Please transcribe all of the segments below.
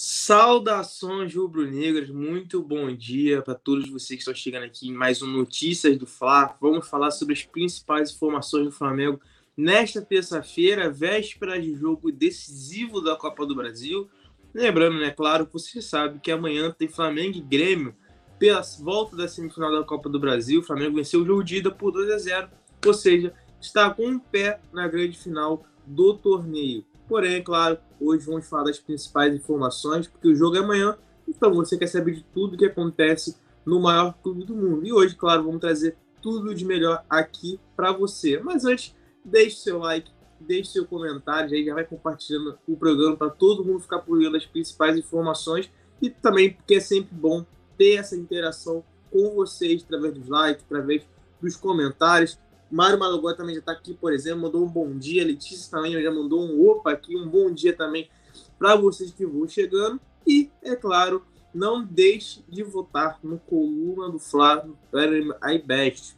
Saudações rubro-negras, muito bom dia para todos vocês que estão chegando aqui em mais um Notícias do Fla. Vamos falar sobre as principais informações do Flamengo nesta terça-feira, véspera de jogo decisivo da Copa do Brasil. Lembrando, né, claro, você sabe que amanhã tem Flamengo e Grêmio pela volta da semifinal da Copa do Brasil. O Flamengo venceu o jogo de ida por 2 a 0, ou seja, está com um pé na grande final do torneio. Porém, é claro, hoje vamos falar das principais informações, porque o jogo é amanhã, então você quer saber de tudo que acontece no maior clube do mundo. E hoje, claro, vamos trazer tudo de melhor aqui para você. Mas antes, deixe seu like, deixe seu comentário, aí já vai compartilhando o programa para todo mundo ficar por dentro das principais informações e também porque é sempre bom ter essa interação com vocês através dos likes, através dos comentários. Mário Malagó também já está aqui, por exemplo, mandou um bom dia. Letícia também já mandou um opa aqui, um bom dia também para vocês que vão chegando. E, é claro, não deixe de votar no Coluna do Fla, no iBest.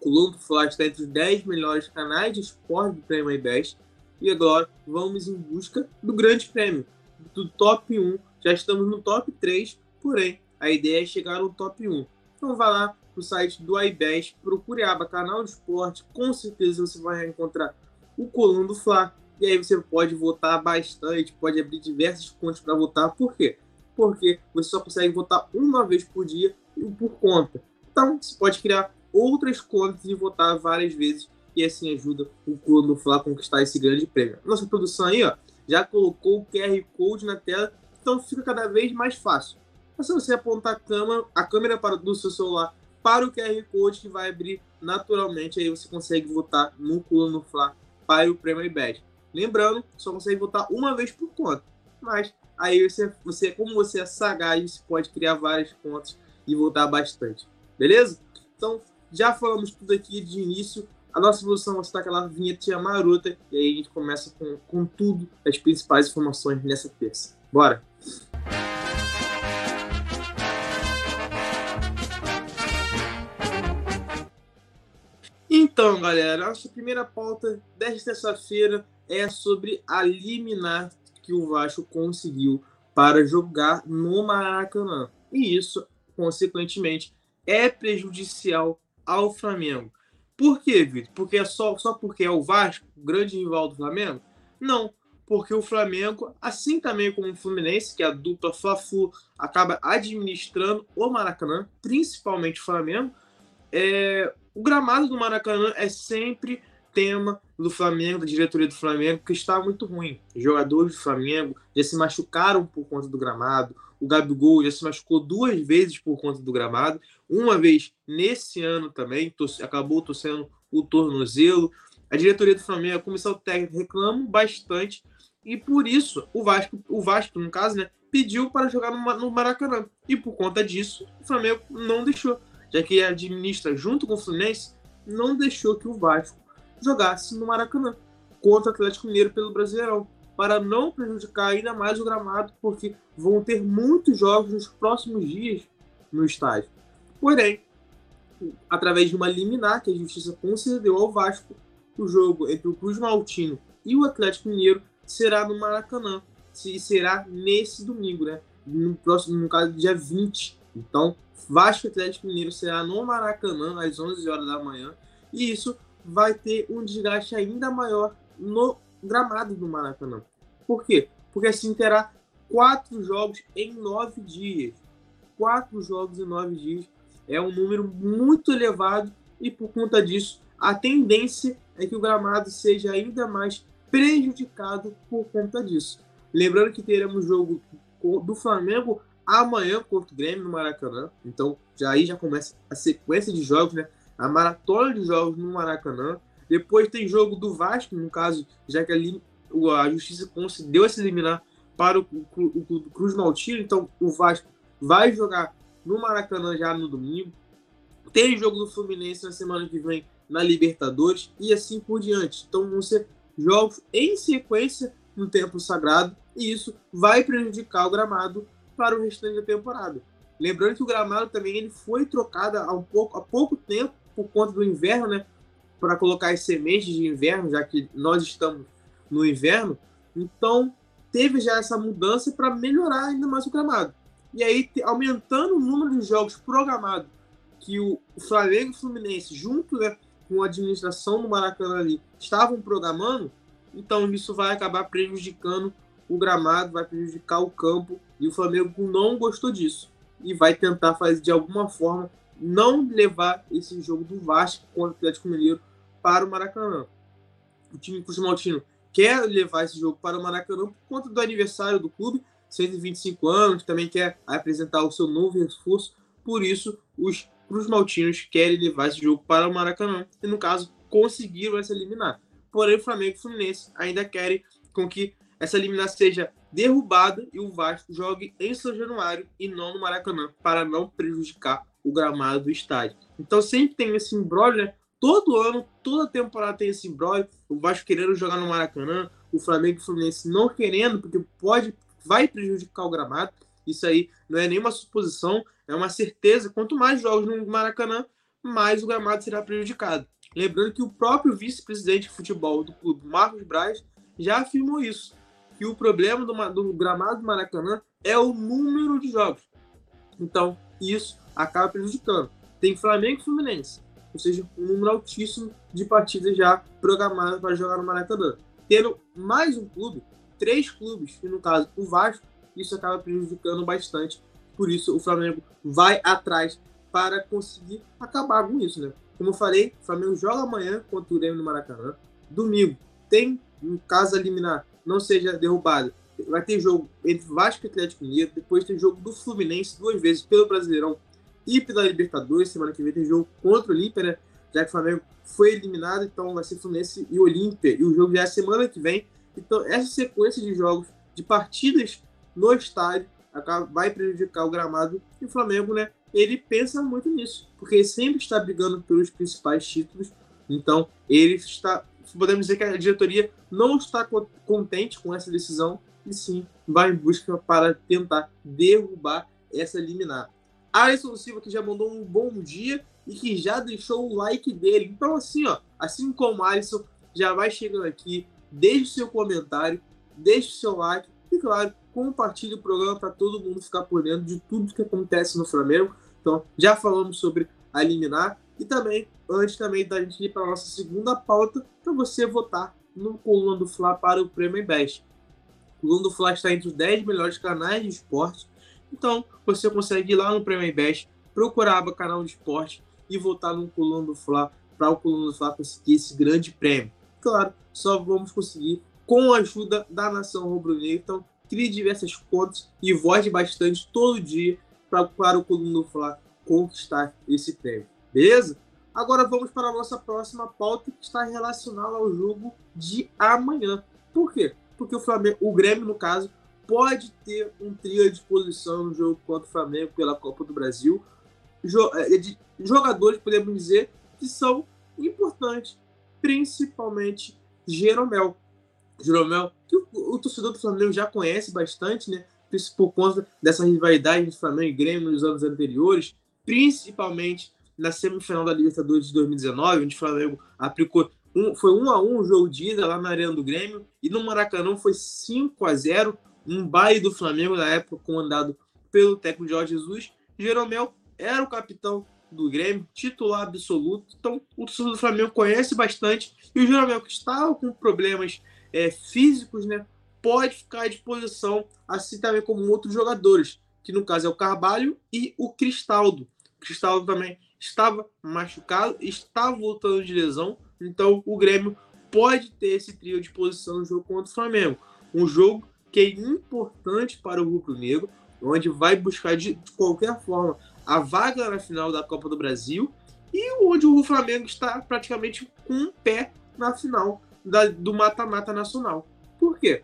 Coluna do Fla está entre os 10 melhores canais de esporte do Prêmio iBest. E agora vamos em busca do grande prêmio, do top 1. Já estamos no top 3, porém a ideia é chegar no top 1. Então vá lá, no site do iBest, procure a aba canal esporte, com certeza você vai encontrar o coluna do Fla, e aí você pode votar bastante, pode abrir diversas contas para votar, por quê? Porque você só consegue votar uma vez por dia e por conta. Então, você pode criar outras contas e votar várias vezes, e assim ajuda o coluna do Fla a conquistar esse grande prêmio. Nossa produção aí, ó, já colocou o QR Code na tela, então fica cada vez mais fácil. É só você apontar a câmera, a câmera para do seu celular para o QR Code que vai abrir naturalmente. Aí você consegue votar no Cula no Fla para o Prêmio iBet. Lembrando, só consegue votar uma vez por conta. Mas aí você, você como você é sagaz, você pode criar várias contas e votar bastante. Beleza? Então, já falamos tudo aqui de início. A nossa evolução vai estar aquela vinheta marota. E aí a gente começa com, com tudo, as principais informações nessa terça. Bora! Então, galera, nossa primeira pauta desta terça-feira é sobre a liminar que o Vasco conseguiu para jogar no Maracanã. E isso, consequentemente, é prejudicial ao Flamengo. Por quê, Vitor? Porque é só, só porque é o Vasco, o grande rival do Flamengo? Não, porque o Flamengo, assim também como o Fluminense, que é a dupla Fla-Flu, acaba administrando o Maracanã, principalmente o Flamengo, é, o gramado do Maracanã é sempre tema do Flamengo, da diretoria do Flamengo, que está muito ruim. Os jogadores do Flamengo já se machucaram por conta do gramado. O Gabigol já se machucou duas vezes por conta do gramado. Uma vez nesse ano também, acabou torcendo o tornozelo. A diretoria do Flamengo, a comissão técnica reclamam bastante e por isso o Vasco, o Vasco no caso, né, pediu para jogar no Maracanã. E por conta disso, o Flamengo não deixou já que administra junto com o Fluminense, não deixou que o Vasco jogasse no Maracanã contra o Atlético Mineiro pelo Brasileirão, para não prejudicar ainda mais o gramado, porque vão ter muitos jogos nos próximos dias no estádio. Porém, através de uma liminar que a justiça concedeu ao Vasco, o jogo entre o Cruz Maltino e o Atlético Mineiro será no Maracanã, e será nesse domingo, né? No próximo, no caso, dia 20 então, Vasco Atlético Mineiro será no Maracanã às 11 horas da manhã e isso vai ter um desgaste ainda maior no gramado do Maracanã. Por quê? Porque assim terá quatro jogos em nove dias. Quatro jogos em nove dias é um número muito elevado e por conta disso a tendência é que o gramado seja ainda mais prejudicado por conta disso. Lembrando que teremos jogo do Flamengo amanhã contra o Grêmio no Maracanã. Então, já aí já começa a sequência de jogos, né? A maratona de jogos no Maracanã. Depois tem jogo do Vasco, no caso, já que ali a justiça concedeu se eliminar para o, o, o Cruz Maltino. Então, o Vasco vai jogar no Maracanã já no domingo. Tem jogo do Fluminense na semana que vem na Libertadores e assim por diante. Então, vão ser jogos em sequência no tempo sagrado e isso vai prejudicar o gramado para o restante da temporada. Lembrando que o gramado também ele foi trocado há, um pouco, há pouco tempo por conta do inverno, né? Para colocar as sementes de inverno, já que nós estamos no inverno. Então, teve já essa mudança para melhorar ainda mais o gramado. E aí, aumentando o número de jogos programados que o Flamengo e o Fluminense, junto né, com a administração do Maracanã ali, estavam programando, então isso vai acabar prejudicando o gramado, vai prejudicar o campo, e o Flamengo não gostou disso. E vai tentar fazer de alguma forma não levar esse jogo do Vasco contra o Atlético Mineiro para o Maracanã. O time Cruz Maltino quer levar esse jogo para o Maracanã por conta do aniversário do clube, 125 anos, também quer apresentar o seu novo reforço, por isso os Cruz Maltinos querem levar esse jogo para o Maracanã, e no caso conseguiram essa eliminar. Porém, o Flamengo e o Fluminense ainda querem com que essa eliminação seja derrubada e o Vasco jogue em São Januário e não no Maracanã, para não prejudicar o gramado do estádio. Então sempre tem esse embrólio, né? Todo ano, toda temporada tem esse embrólio. O Vasco querendo jogar no Maracanã, o Flamengo e o Fluminense não querendo, porque pode, vai prejudicar o gramado. Isso aí não é nenhuma suposição, é uma certeza. Quanto mais jogos no Maracanã, mais o gramado será prejudicado. Lembrando que o próprio vice-presidente de futebol do clube, Marcos Braz, já afirmou isso, que o problema do, do gramado do Maracanã é o número de jogos. Então, isso acaba prejudicando. Tem Flamengo e Fluminense, ou seja, um número altíssimo de partidas já programadas para jogar no Maracanã. Tendo mais um clube, três clubes, e no caso o Vasco, isso acaba prejudicando bastante. Por isso o Flamengo vai atrás para conseguir acabar com isso, né? Como eu falei, o Flamengo joga amanhã contra o Grêmio no Maracanã. Domingo tem, um caso eliminar, não seja derrubado, vai ter jogo entre Vasco e Atlético Mineiro, depois tem jogo do Fluminense duas vezes pelo Brasileirão e pela Libertadores. Semana que vem tem jogo contra o Olímpia, né? Já que o Flamengo foi eliminado, então vai ser Fluminense e Olímpia. E o jogo já é semana que vem. Então, essa sequência de jogos, de partidas no estádio, vai prejudicar o gramado. E o Flamengo, né? Ele pensa muito nisso, porque ele sempre está brigando pelos principais títulos. Então, ele está. Podemos dizer que a diretoria não está contente com essa decisão e sim vai em busca para tentar derrubar essa liminar. Alisson Silva que já mandou um bom dia e que já deixou o like dele. Então, assim, ó, assim como Alisson, já vai chegando aqui, deixe seu comentário, deixe seu like e, claro, compartilhe o programa para todo mundo ficar por dentro de tudo que acontece no Flamengo. Então, já falamos sobre a eliminar e também, antes também da gente ir para a nossa segunda pauta, para você votar no Coluna do Fla para o Prêmio Best. O Coluna do Fla está entre os 10 melhores canais de esporte então, você consegue ir lá no Premier Best, procurar aba canal de esporte e voltar no Coluna do Fla para o Coluna do Fla conseguir esse grande prêmio. Claro, só vamos conseguir com a ajuda da nação rubro-negra. Então, crie diversas contas e vote bastante todo dia pra, para o Coluna do Fla conquistar esse prêmio. Beleza? Agora vamos para a nossa próxima pauta que está relacionada ao jogo de amanhã. Por quê? Porque o Flamengo, o Grêmio, no caso, pode ter um trio à disposição no jogo contra o Flamengo pela Copa do Brasil. É, jogadores, podemos dizer, que são importantes, principalmente Jeromel. Jeromel, que o, o torcedor do Flamengo já conhece bastante, né? Por conta dessa rivalidade entre Flamengo e Grêmio nos anos anteriores, principalmente na semifinal da Libertadores de 2019, onde o Flamengo aplicou um, foi 1 a 1 o jogo de ida lá na Arena do Grêmio e no Maracanã foi 5 a 0 um baile do Flamengo na época, comandado pelo técnico Jorge Jesus. Jeromel era o capitão do Grêmio, titular absoluto. Então, o torcedor do Flamengo conhece bastante. E o Jeromel, que estava com problemas é, físicos, né, pode ficar à disposição, assim também como outros jogadores, que no caso é o Carvalho e o Cristaldo. O Cristaldo também estava machucado, estava voltando de lesão. Então, o Grêmio pode ter esse trio de posição no jogo contra o Flamengo. Um jogo que é importante para o Rubro Negro, onde vai buscar de qualquer forma a vaga na final da Copa do Brasil e onde o Flamengo está praticamente com um pé na final da, do mata-mata nacional. Por quê?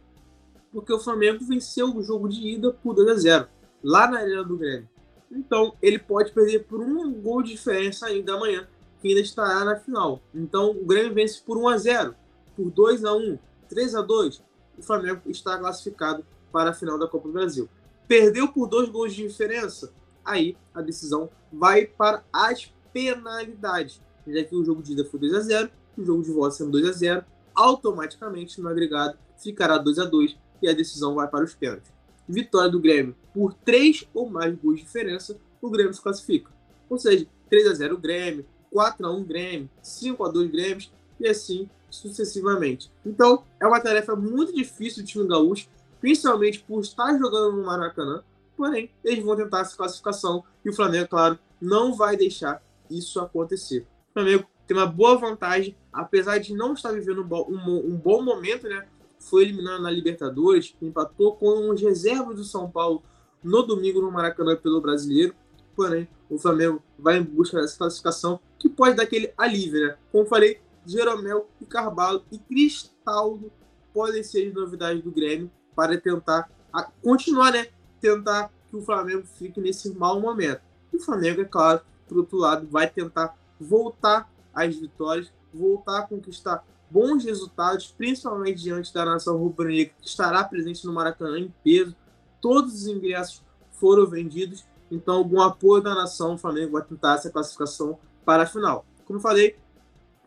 Porque o Flamengo venceu o jogo de ida por 2 a 0 lá na Arena do Grêmio. Então ele pode perder por um gol de diferença ainda amanhã, que ainda estará na final. Então o Grêmio vence por 1 a 0 por 2 a 1 3 a 2 o Flamengo está classificado para a final da Copa do Brasil. Perdeu por dois gols de diferença, aí a decisão vai para as penalidades. Já que o jogo de ida foi 2 a 0 o jogo de volta sendo 2 a 0 automaticamente no agregado ficará 2 a 2 e a decisão vai para os pênaltis. Vitória do Grêmio por 3 ou mais gols de diferença, o Grêmio se classifica. Ou seja, 3 a 0 Grêmio, 4 a 1 Grêmio, 5 a 2 Grêmio e assim sucessivamente. Então, é uma tarefa muito difícil do time gaúcho, principalmente por estar jogando no Maracanã. Porém, eles vão tentar essa classificação e o Flamengo, claro, não vai deixar isso acontecer. O Flamengo tem uma boa vantagem, apesar de não estar vivendo um, um bom momento, né? Foi eliminado na Libertadores, empatou com os reservas do São Paulo no domingo no Maracanã pelo Brasileiro. Porém, o Flamengo vai em busca dessa classificação que pode dar aquele alívio, né? Como falei, Jeromel e Carvalho e Cristaldo podem ser as novidades do Grêmio para tentar continuar, né? Tentar que o Flamengo fique nesse mau momento. E o Flamengo, é claro, por outro lado, vai tentar voltar às vitórias, voltar a conquistar bons resultados, principalmente diante da nação rubro-negra, que estará presente no Maracanã em peso. Todos os ingressos foram vendidos, então, o apoio da nação, o Flamengo vai tentar essa classificação para a final. Como falei,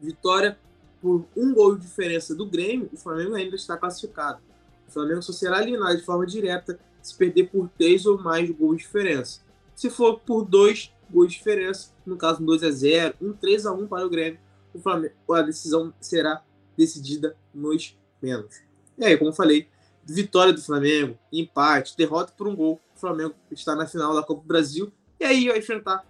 vitória por um gol de diferença do Grêmio, o Flamengo ainda está classificado. O Flamengo só será eliminado de forma direta se perder por três ou mais gols de diferença. Se for por dois gols de diferença, no caso um 2 a 0 um 3 a 1 para o Grêmio, o Flamengo, a decisão será decidida nos menos. E aí, como falei, vitória do Flamengo, empate, derrota por um gol, o Flamengo está na final da Copa do Brasil e aí vai enfrentar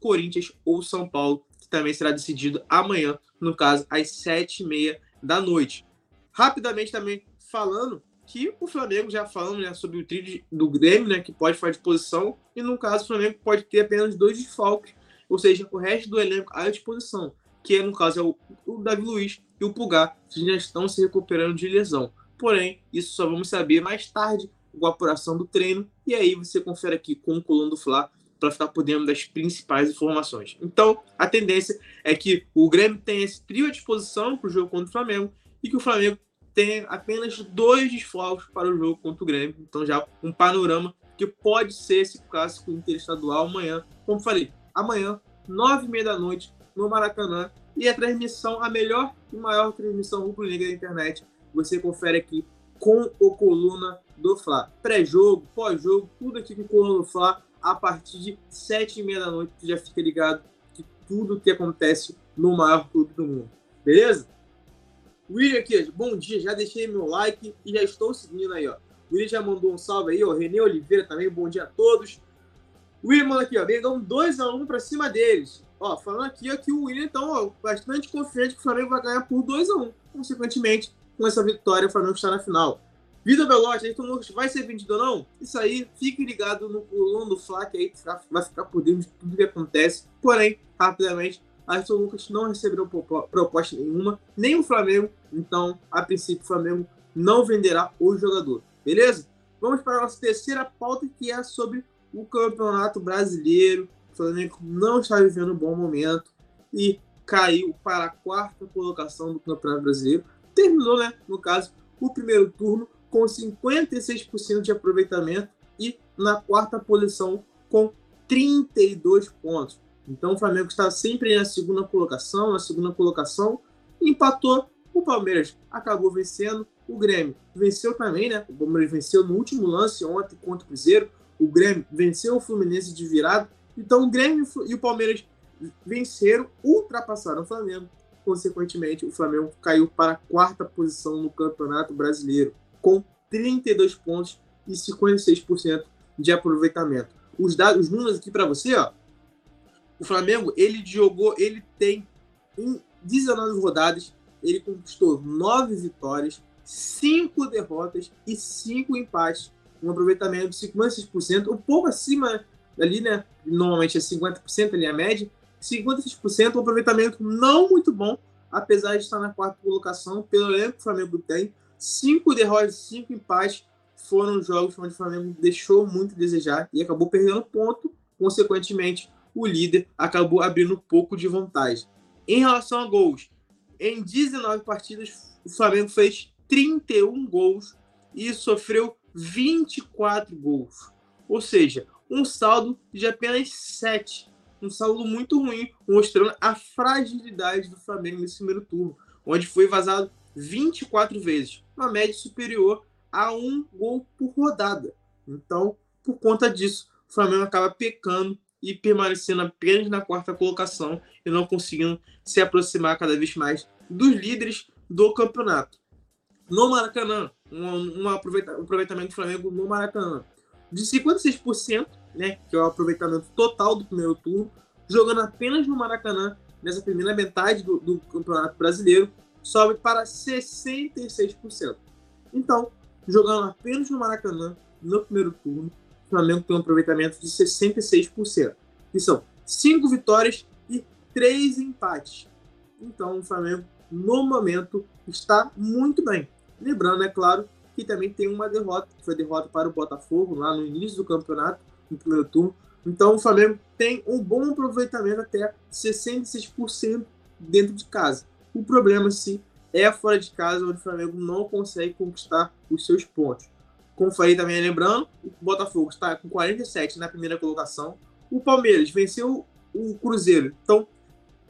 Corinthians ou São Paulo, que também será decidido amanhã, no caso, às sete e meia da noite. Rapidamente também falando que o Flamengo, já falando né, sobre o trio do Grêmio, né, que pode fazer disposição, e no caso o Flamengo pode ter apenas dois desfalques, ou seja, o resto do elenco à disposição, que no caso é o, o Davi Luiz e o Pulgar, que já estão se recuperando de lesão. Porém, isso só vamos saber mais tarde com a apuração do treino, e aí você confere aqui com o Coluna do Fla para ficar por dentro das principais informações. Então, a tendência é que o Grêmio tenha esse trio à disposição para o jogo contra o Flamengo e que o Flamengo tenha apenas dois desfalques para o jogo contra o Grêmio. Então, já um panorama que pode ser esse clássico interestadual amanhã. Como falei, amanhã, nove e meia da noite, no Maracanã. E a transmissão, a melhor e maior transmissão rubro-negra da internet, você confere aqui com o Coluna do Fla. Pré-jogo, pós-jogo, tudo aqui com o Coluna do Fla a partir de sete e meia da noite. Tu já fica ligado que tudo que acontece no maior clube do mundo. Beleza? William aqui, bom dia, já deixei meu like e já estou seguindo aí, ó. O William já mandou um salve aí, ó. Renê Oliveira também, bom dia a todos. O William manda aqui, ó, Mengão 2x1 um para cima deles. Ó, falando aqui ó, que o William, então, ó, bastante confiante que o Flamengo vai ganhar por 2x1. Um. Consequentemente, com essa vitória, o Flamengo está na final. Vida Veloz, Ayrton Lucas vai ser vendido ou não? Isso aí, fique ligado no pulão do Fla, que aí vai ficar por dentro de tudo que acontece. Porém, rapidamente, Ayrton Lucas não recebeu proposta nenhuma, nem o Flamengo. Então, a princípio, o Flamengo não venderá o jogador. Beleza? Vamos para a nossa terceira pauta, que é sobre o Campeonato Brasileiro. O Flamengo não está vivendo um bom momento e caiu para a quarta colocação do Campeonato Brasileiro. Terminou, né? No caso, o primeiro turno com 56% de aproveitamento e na quarta posição com 32 pontos. Então o Flamengo está sempre na segunda colocação, na segunda colocação, empatou. O Palmeiras acabou vencendo, o Grêmio venceu também, né? O Palmeiras venceu no último lance ontem contra o Cruzeiro. O Grêmio venceu o Fluminense de virada. Então o Grêmio e o Palmeiras venceram, ultrapassaram o Flamengo. Consequentemente, o Flamengo caiu para a quarta posição no Campeonato Brasileiro com 32 pontos e 56% de aproveitamento. Os dados, os números aqui para você, ó. O Flamengo, ele jogou, ele tem em 19 rodadas, ele conquistou 9 vitórias, 5 derrotas e 5 empates, um aproveitamento de 56%, um pouco acima ali, né? Normalmente é 50% ali a média, 56%, um aproveitamento não muito bom, apesar de estar na quarta colocação, pelo elenco que o Flamengo tem, Cinco derrotas, cinco empates foram jogos onde o Flamengo deixou muito a desejar e acabou perdendo ponto. Consequentemente, o líder acabou abrindo um pouco de vantagem. Em relação a gols, em 19 partidas, o Flamengo fez 31 gols e sofreu 24 gols. Ou seja, um saldo de apenas 7. Um saldo muito ruim, mostrando a fragilidade do Flamengo nesse primeiro turno, onde foi vazado 24 vezes, uma média superior a um gol por rodada. Então, por conta disso, o Flamengo acaba pecando e permanecendo apenas na quarta colocação e não conseguindo se aproximar cada vez mais dos líderes do campeonato. No Maracanã, um, um aproveitamento do Flamengo no Maracanã de 56%, né, que é o aproveitamento total do primeiro turno, jogando apenas no Maracanã nessa primeira metade do, do Campeonato Brasileiro, sobe para 66%. Então, jogando apenas no Maracanã no primeiro turno, o Flamengo tem um aproveitamento de 66%, que são 5 vitórias e 3 empates. Então, o Flamengo, no momento, está muito bem. Lembrando, é claro, que também tem uma derrota, que foi derrota para o Botafogo lá no início do campeonato, no primeiro turno. Então o Flamengo tem um bom aproveitamento até 66% dentro de casa. O problema, sim, é fora de casa, onde o Flamengo não consegue conquistar os seus pontos. Como falei também, lembrando, o Botafogo está com 47 na primeira colocação. O Palmeiras venceu o Cruzeiro, então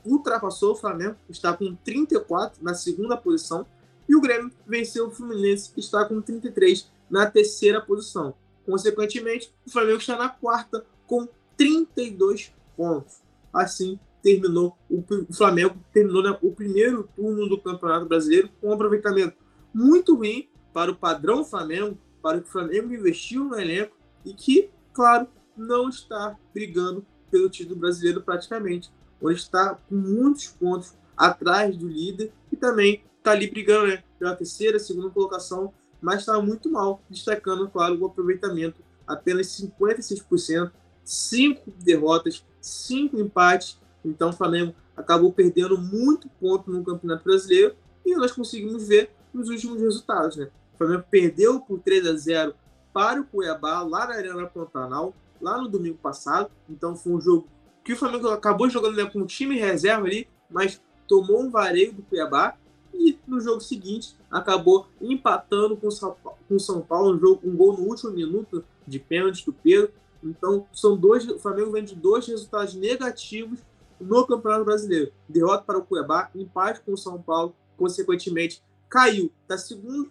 ultrapassou o Flamengo, está com 34 na segunda posição. E o Grêmio venceu o Fluminense, está com 33 na terceira posição. Consequentemente, o Flamengo está na quarta com 32 pontos. Assim, terminou o, Flamengo terminou né, o primeiro turno do Campeonato Brasileiro com um aproveitamento muito ruim para o padrão Flamengo, para o que o Flamengo investiu no elenco e que, claro, não está brigando pelo título brasileiro praticamente, onde está com muitos pontos atrás do líder e também está ali brigando né, pela terceira, segunda colocação, mas está muito mal, destacando, claro, o aproveitamento apenas 56%, 5 derrotas, 5 empates. Então o Flamengo acabou perdendo muito ponto no Campeonato Brasileiro e nós conseguimos ver nos últimos resultados. Né? O Flamengo perdeu por 3 a 0 para o Cuiabá, lá na Arena Pantanal, lá no domingo passado. Então foi um jogo que o Flamengo acabou jogando né, com o time reserva ali, mas tomou um vareio do Cuiabá e no jogo seguinte acabou empatando com o São Paulo, um, jogo, um gol no último minuto de pênalti do Pedro. Então, são dois, o Flamengo vem de dois resultados negativos no Campeonato Brasileiro. Derrota para o Cuiabá, empate com o São Paulo, consequentemente caiu da segunda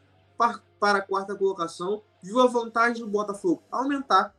para a quarta colocação, viu a vantagem do Botafogo aumentar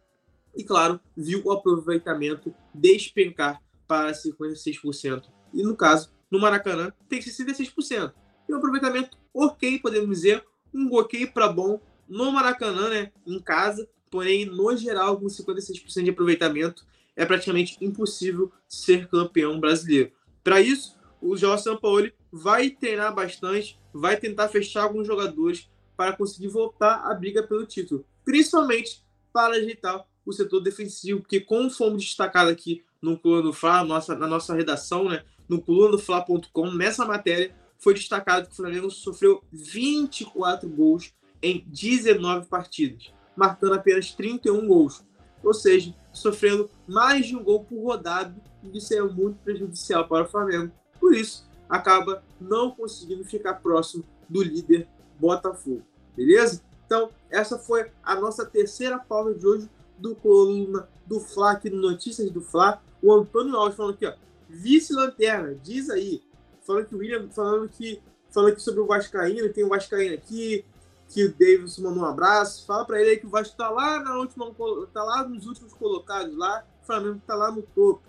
e, claro, viu o aproveitamento despencar para 56%. E no caso, no Maracanã, tem 66% tem um aproveitamento ok, podemos dizer, um ok para bom no Maracanã, né, em casa, porém, no geral, com 56% de aproveitamento, é praticamente impossível ser campeão brasileiro. Para isso, o Jorge Sampaoli vai treinar bastante, vai tentar fechar alguns jogadores para conseguir voltar à briga pelo título, principalmente para ajeitar o setor defensivo, porque como fomos destacados aqui no Coluna do Fla, nossa, na nossa redação, né, no colunadofla.com, nessa matéria, foi destacado que o Flamengo sofreu 24 gols em 19 partidas, marcando apenas 31 gols. Ou seja, sofrendo mais de um gol por rodada, e isso é muito prejudicial para o Flamengo. Por isso, acaba não conseguindo ficar próximo do líder Botafogo. Beleza? Então, essa foi a nossa terceira pauta de hoje do coluna do Fla, aqui no Notícias do Fla. O Antônio Alves falando aqui, ó. Vice-lanterna, diz aí falando que o William, falando que, falando aqui sobre o Vascaíno, tem o Vascaíno aqui, que o Davis mandou um abraço. Fala para ele aí que o Vasco tá lá na última, tá lá nos últimos colocados lá, o Flamengo tá lá no topo.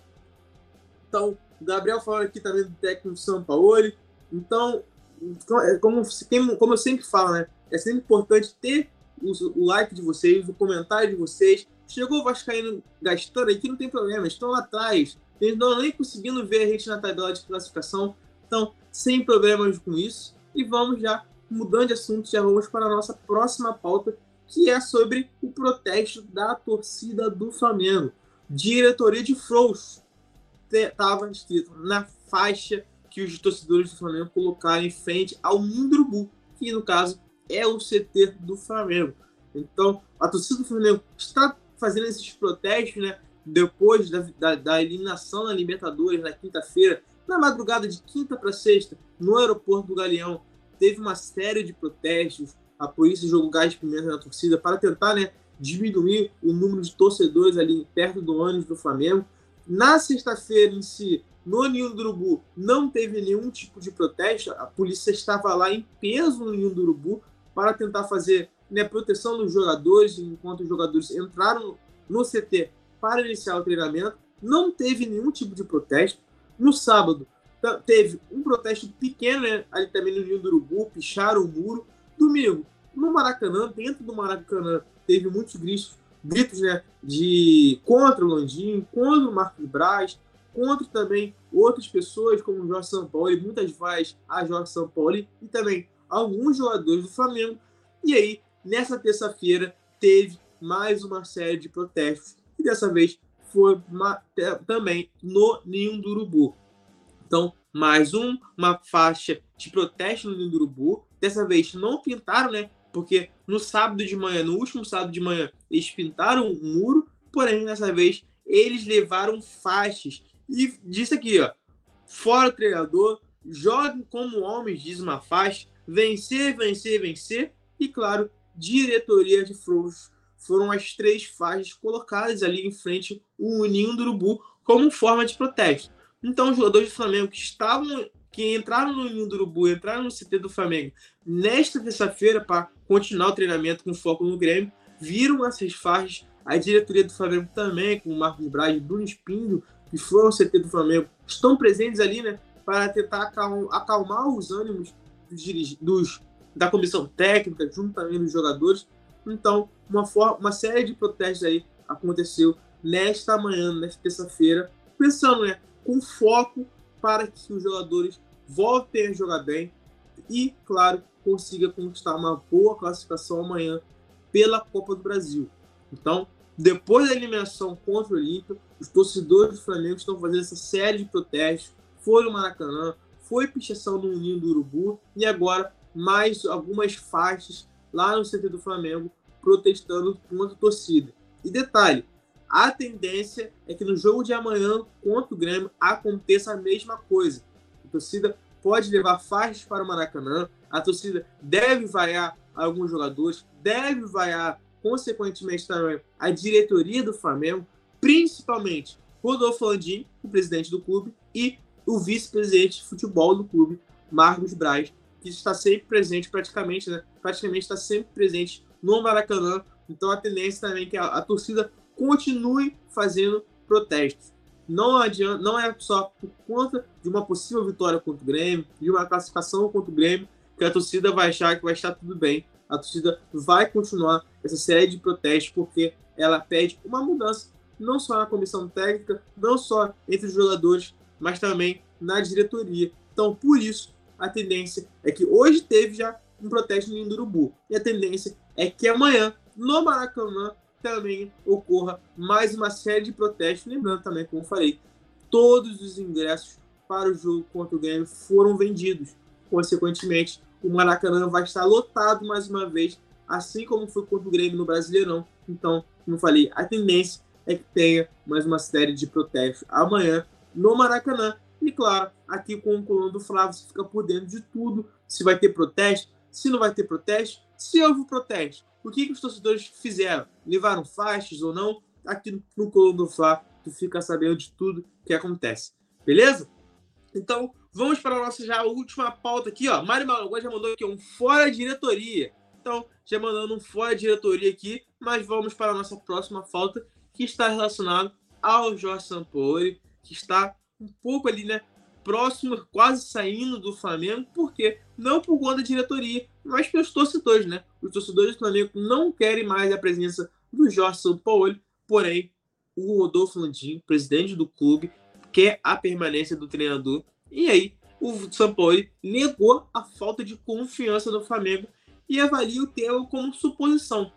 Então, o Gabriel falando aqui também do técnico São Paulo. Então, como, como eu sempre falo, né? É sempre importante ter o like de vocês, o comentário de vocês. Chegou o Vascaíno gastando aqui, não tem problema, estão lá atrás. Eles não nem conseguindo ver a gente na tabela de classificação. Então, sem problemas com isso. E vamos já, mudando de assunto, já vamos para a nossa próxima pauta, que é sobre o protesto da torcida do Flamengo. Diretoria de Flows estava escrito na faixa que os torcedores do Flamengo colocaram em frente ao Mundurubu, que no caso é o CT do Flamengo. Então, a torcida do Flamengo está fazendo esses protestos, né? Depois da, da, da eliminação na Libertadores na quinta-feira, na madrugada de quinta para sexta, no aeroporto do Galeão, teve uma série de protestos. A polícia jogou gás de pimenta na torcida para tentar né, diminuir o número de torcedores ali perto do ônibus do Flamengo. Na sexta-feira em si, no Ninho do Urubu, não teve nenhum tipo de protesto. A polícia estava lá em peso no Ninho do Urubu para tentar fazer né, proteção dos jogadores, enquanto os jogadores entraram no CT para iniciar o treinamento. Não teve nenhum tipo de protesto. No sábado, teve um protesto pequeno né, ali também no Rio do Urubu, picharam o muro. Domingo, no Maracanã, dentro do Maracanã, teve muitos gritos, gritos né, de contra o Landim, contra o Marcos Braz, contra também outras pessoas como o Jorge Sampaoli, muitas vaias a Jorge Sampaoli e também alguns jogadores do Flamengo. E aí, nessa terça-feira, teve mais uma série de protestos e dessa vez foi também no Ninho do Urubu. Então, mais um, uma faixa de protesto no Ninho do Urubu. Dessa vez não pintaram, né? Porque no sábado de manhã, no último sábado de manhã, eles pintaram um muro, porém dessa vez eles levaram faixas e disse aqui, ó, fora o treinador, joguem como homens, diz uma faixa, vencer, vencer, vencer, e claro, diretoria de Frouxos foram as três faixas colocadas ali em frente o Ninho do Urubu como forma de protesto. Então, os jogadores do Flamengo que estavam, que entraram no Ninho do Urubu, entraram no CT do Flamengo nesta terça-feira para continuar o treinamento com foco no Grêmio, viram essas faixas. A diretoria do Flamengo também, com o Marcos Braz, Bruno Espinho, que foram ao CT do Flamengo, estão presentes ali, né, para tentar acalmar os ânimos dos, dos, da comissão técnica, junto também dos jogadores. Então, uma, forma, uma série de protestos aí aconteceu nesta manhã, nesta terça-feira, pensando, né, com foco para que os jogadores voltem a jogar bem e, claro, consiga conquistar uma boa classificação amanhã pela Copa do Brasil. Então, depois da eliminação contra o Olímpio, os torcedores do Flamengo estão fazendo essa série de protestos. Foi no Maracanã, foi pichação no Ninho do Urubu e agora mais algumas faixas lá no CT do Flamengo protestando contra a torcida. E detalhe, a tendência é que no jogo de amanhã contra o Grêmio aconteça a mesma coisa. A torcida pode levar faixas para o Maracanã, a torcida deve vaiar alguns jogadores, deve vaiar consequentemente também a diretoria do Flamengo, principalmente Rodolfo Landim, o presidente do clube, e o vice-presidente de futebol do clube, Marcos Braz, que está sempre presente praticamente, né? Praticamente está sempre presente no Maracanã. Então a tendência também é que a, a torcida continue fazendo protestos. Não adianta, não é só por conta de uma possível vitória contra o Grêmio, de uma classificação contra o Grêmio, que a torcida vai achar que vai estar tudo bem. A torcida vai continuar essa série de protestos porque ela pede uma mudança não só na comissão técnica, não só entre os jogadores, mas também na diretoria. Então, por isso, a tendência é que hoje teve já um protesto no Urubu. E a tendência é que amanhã, no Maracanã, também ocorra mais uma série de protestos. Lembrando também, como falei, todos os ingressos para o jogo contra o Grêmio foram vendidos. Consequentemente, o Maracanã vai estar lotado mais uma vez, assim como foi contra o Grêmio no Brasileirão. Então, como falei, a tendência é que tenha mais uma série de protestos amanhã no Maracanã. E claro, aqui com o coluna Flávio você fica por dentro de tudo. Se vai ter protesto, se não vai ter protesto, se houve protesto. O que, que os torcedores fizeram? Levaram faixas ou não? Aqui no coluna do Flávio tu fica sabendo de tudo que acontece. Beleza? Então, vamos para a nossa já última pauta aqui, ó. Mário Malagua já mandou aqui um fora diretoria. Então, já mandando um fora diretoria aqui, mas vamos para a nossa próxima pauta, que está relacionado ao Jorge Sampaoli, que está um pouco ali, né, próximo, quase saindo do Flamengo, porque não por conta da diretoria, mas pelos torcedores, né? Os torcedores do Flamengo não querem mais a presença do Jorge Sampaoli, porém o Rodolfo Landim, presidente do clube, quer a permanência do treinador. E aí o Sampaoli negou a falta de confiança do Flamengo e avalia o tema como suposição.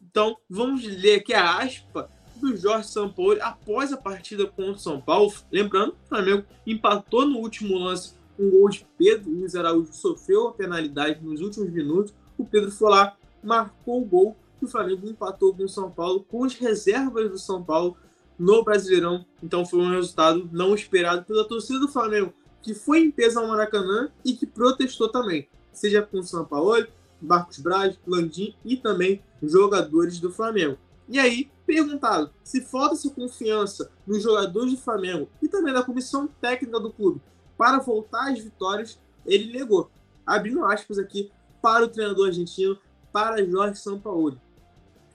Então, vamos ler aqui a aspa do Jorge Sampaoli após a partida contra o São Paulo. Lembrando, o Flamengo empatou no último lance um gol de Pedro. O Luiz Araújo sofreu a penalidade nos últimos minutos. O Pedro foi lá, marcou o gol e o Flamengo empatou com o São Paulo com as reservas do São Paulo no Brasileirão. Então foi um resultado não esperado pela torcida do Flamengo, que foi em peso ao Maracanã e que protestou também, seja com o São Paulo, Marcos Braz, Landim e também jogadores do Flamengo. E aí, perguntado se falta essa confiança nos jogadores do Flamengo e também na comissão técnica do clube para voltar às vitórias, ele negou. Abrindo aspas aqui para o treinador argentino, para Jorge Sampaoli.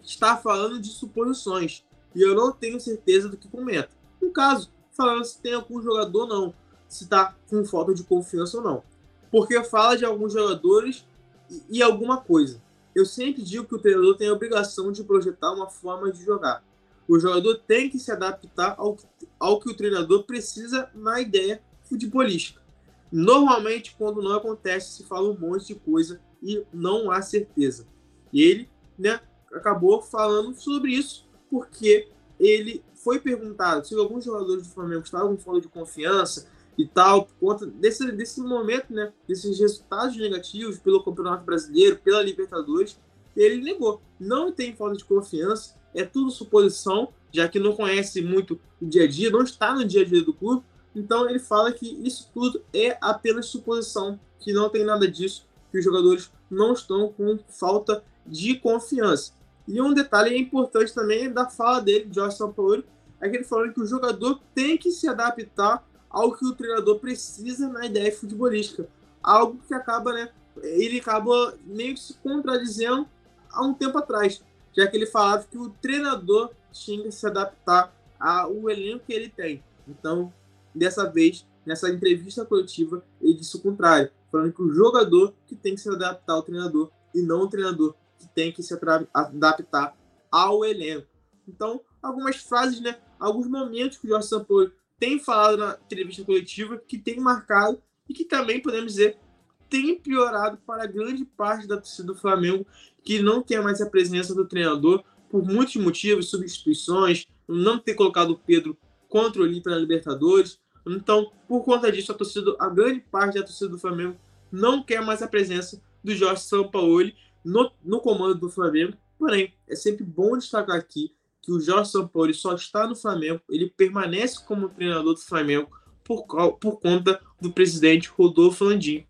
Está falando de suposições e eu não tenho certeza do que comenta. No caso, falando se tem algum jogador ou não, se está com falta de confiança ou não. Porque fala de alguns jogadores e, e alguma coisa. Eu sempre digo que o treinador tem a obrigação de projetar uma forma de jogar. O jogador tem que se adaptar ao, ao que o treinador precisa na ideia futebolística. Normalmente, quando não acontece, se fala um monte de coisa e não há certeza. E ele né, acabou falando sobre isso porque ele foi perguntado se alguns jogadores do Flamengo estavam com falta de confiança e tal, por conta desse, desse momento, né, desses resultados negativos pelo Campeonato Brasileiro, pela Libertadores, ele negou. Não tem falta de confiança, é tudo suposição, já que não conhece muito o dia a dia, não está no dia a dia do clube. Então ele fala que isso tudo é apenas suposição, que não tem nada disso, que os jogadores não estão com falta de confiança. E um detalhe importante também da fala dele, de Jorge Sampaoli, é que ele falou que o jogador tem que se adaptar ao que o treinador precisa na ideia futebolística. Algo que acaba, né? Ele acaba meio que se contradizendo há um tempo atrás, já que ele falava que o treinador tinha que se adaptar ao elenco que ele tem. Então, dessa vez, nessa entrevista coletiva, ele disse o contrário, falando que o jogador que tem que se adaptar ao treinador e não o treinador que tem que se adaptar ao elenco. Então, algumas frases, né, alguns momentos que o Jorge Sampaio tem falado na entrevista coletiva que tem marcado e que também podemos dizer tem piorado para grande parte da torcida do Flamengo, que não quer mais a presença do treinador por muitos motivos, substituições, não ter colocado o Pedro contra o Olímpia na Libertadores. Então, por conta disso, a torcida, a grande parte da torcida do Flamengo não quer mais a presença do Jorge Sampaoli no, no comando do Flamengo. Porém, é sempre bom destacar aqui que o Jorge Sampaoli só está no Flamengo, ele permanece como treinador do Flamengo por, por conta do presidente Rodolfo Landim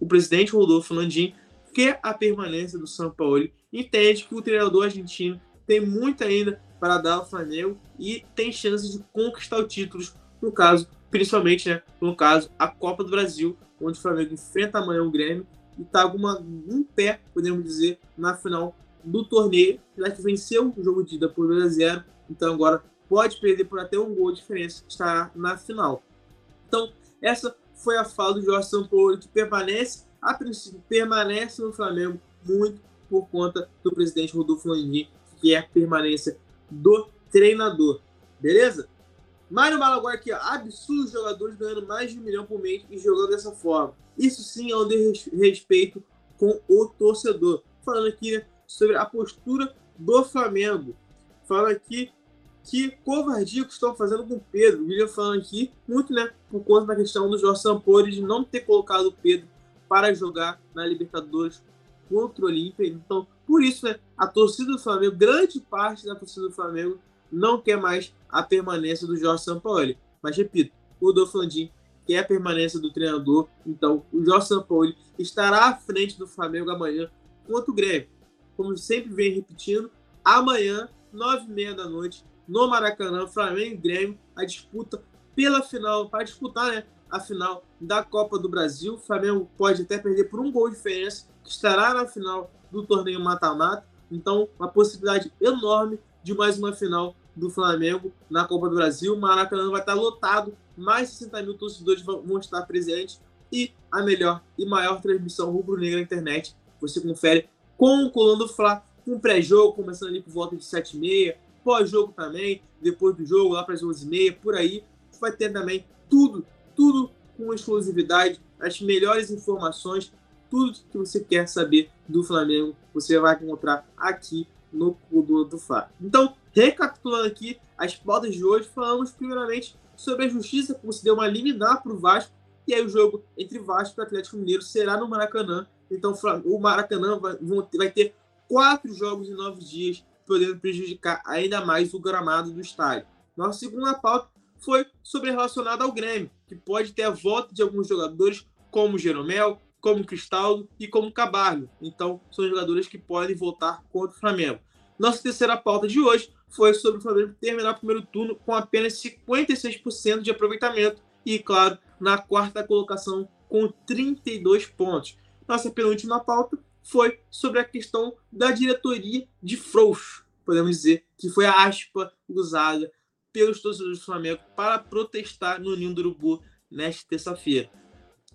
o presidente Rodolfo Landim quer a permanência do São Paulo, entende que o treinador argentino tem muito ainda para dar ao Flamengo e tem chances de conquistar os títulos, no caso, principalmente, né, no caso, a Copa do Brasil, onde o Flamengo enfrenta amanhã o Grêmio e está um pé, podemos dizer, na final do torneio, já que venceu o jogo de ida por 2 a 0, então agora pode perder por até um gol de diferença, estará na final. Então, essa foi a fala do Jorge Sampaoli, que permanece, a princípio, permanece no Flamengo muito por conta do presidente Rodolfo Landim, que a permanência do treinador. Beleza? Mário Malaguai aqui, ó, absurdos jogadores ganhando mais de um milhão por mês e jogando dessa forma. Isso sim é um desrespeito com o torcedor. Falando aqui né, sobre a postura do Flamengo. Falando aqui que covardia que estão fazendo com o Pedro. O William falando aqui, muito, né, por conta da questão do Jorge Sampoli de não ter colocado o Pedro para jogar na Libertadores contra o Olímpia. Então, por isso, né, a torcida do Flamengo, grande parte da torcida do Flamengo, não quer mais a permanência do Jorge Sampaoli. Mas, repito, o Rodolfo Landim quer a permanência do treinador. Então, o Jorge Sampaoli estará à frente do Flamengo amanhã contra o Grêmio. Como sempre vem repetindo, amanhã, nove e meia da noite, no Maracanã, Flamengo e Grêmio, a disputa pela final, para disputar né, a final da Copa do Brasil. O Flamengo pode até perder por um gol de diferença, que estará na final do torneio mata-mata. Então, uma possibilidade enorme de mais uma final do Flamengo na Copa do Brasil. O Maracanã vai estar lotado, mais de 60 mil torcedores vão estar presentes e a melhor e maior transmissão rubro-negra na internet. Você confere com o Colando do Fla, com pré-jogo, começando ali por volta de 7h30, pós-jogo também, depois do jogo, lá para as 11h30, por aí. Vai ter também tudo, tudo com exclusividade, as melhores informações, tudo que você quer saber do Flamengo, você vai encontrar aqui no Clube do Fá. Então, recapitulando aqui as pautas de hoje, falamos primeiramente sobre a justiça que concedeu uma liminar para o Vasco, e aí o jogo entre Vasco e Atlético Mineiro será no Maracanã. Então, o Maracanã vai, ter quatro jogos em nove dias podendo prejudicar ainda mais o gramado do estádio. Nossa segunda pauta foi sobre relacionada ao Grêmio, que pode ter a volta de alguns jogadores como Jeromel, como Cristaldo e como Cabargo. Então, são jogadores que podem voltar contra o Flamengo. Nossa terceira pauta de hoje foi sobre o Flamengo terminar o primeiro turno com apenas 56% de aproveitamento e, claro, na quarta colocação com 32 pontos. Nossa penúltima pauta foi sobre a questão da diretoria de frouxo, podemos dizer, que foi a aspa usada pelos torcedores do Flamengo para protestar no Ninho do Urubu nesta terça-feira.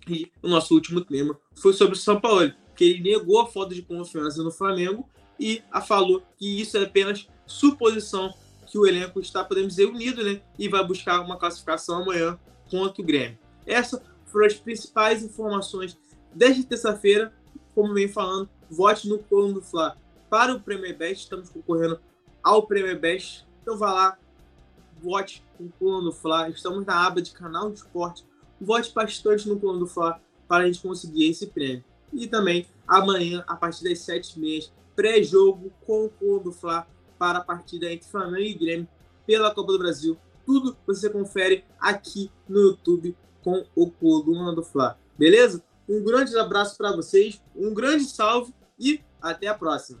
E o nosso último tema foi sobre o São Paulo, que ele negou a falta de confiança no Flamengo e a falou que isso é apenas suposição que o elenco está, podemos dizer, unido, né? E vai buscar uma classificação amanhã contra o Grêmio. Essas foram as principais informações desta terça-feira. Como vem falando, vote no Coluna do Fla para o Premier Best. Estamos concorrendo ao Premier Best. Então vá lá, vote no Coluna do Fla. Estamos na aba de canal de esporte. Vote bastante no Coluna do Fla para a gente conseguir esse prêmio. E também amanhã, a partir das 7h30, pré-jogo com o Coluna do Fla para a partida entre Flamengo e Grêmio pela Copa do Brasil. Tudo você confere aqui no YouTube com o Coluna do Fla. Beleza? Um grande abraço para vocês, um grande salve e até a próxima.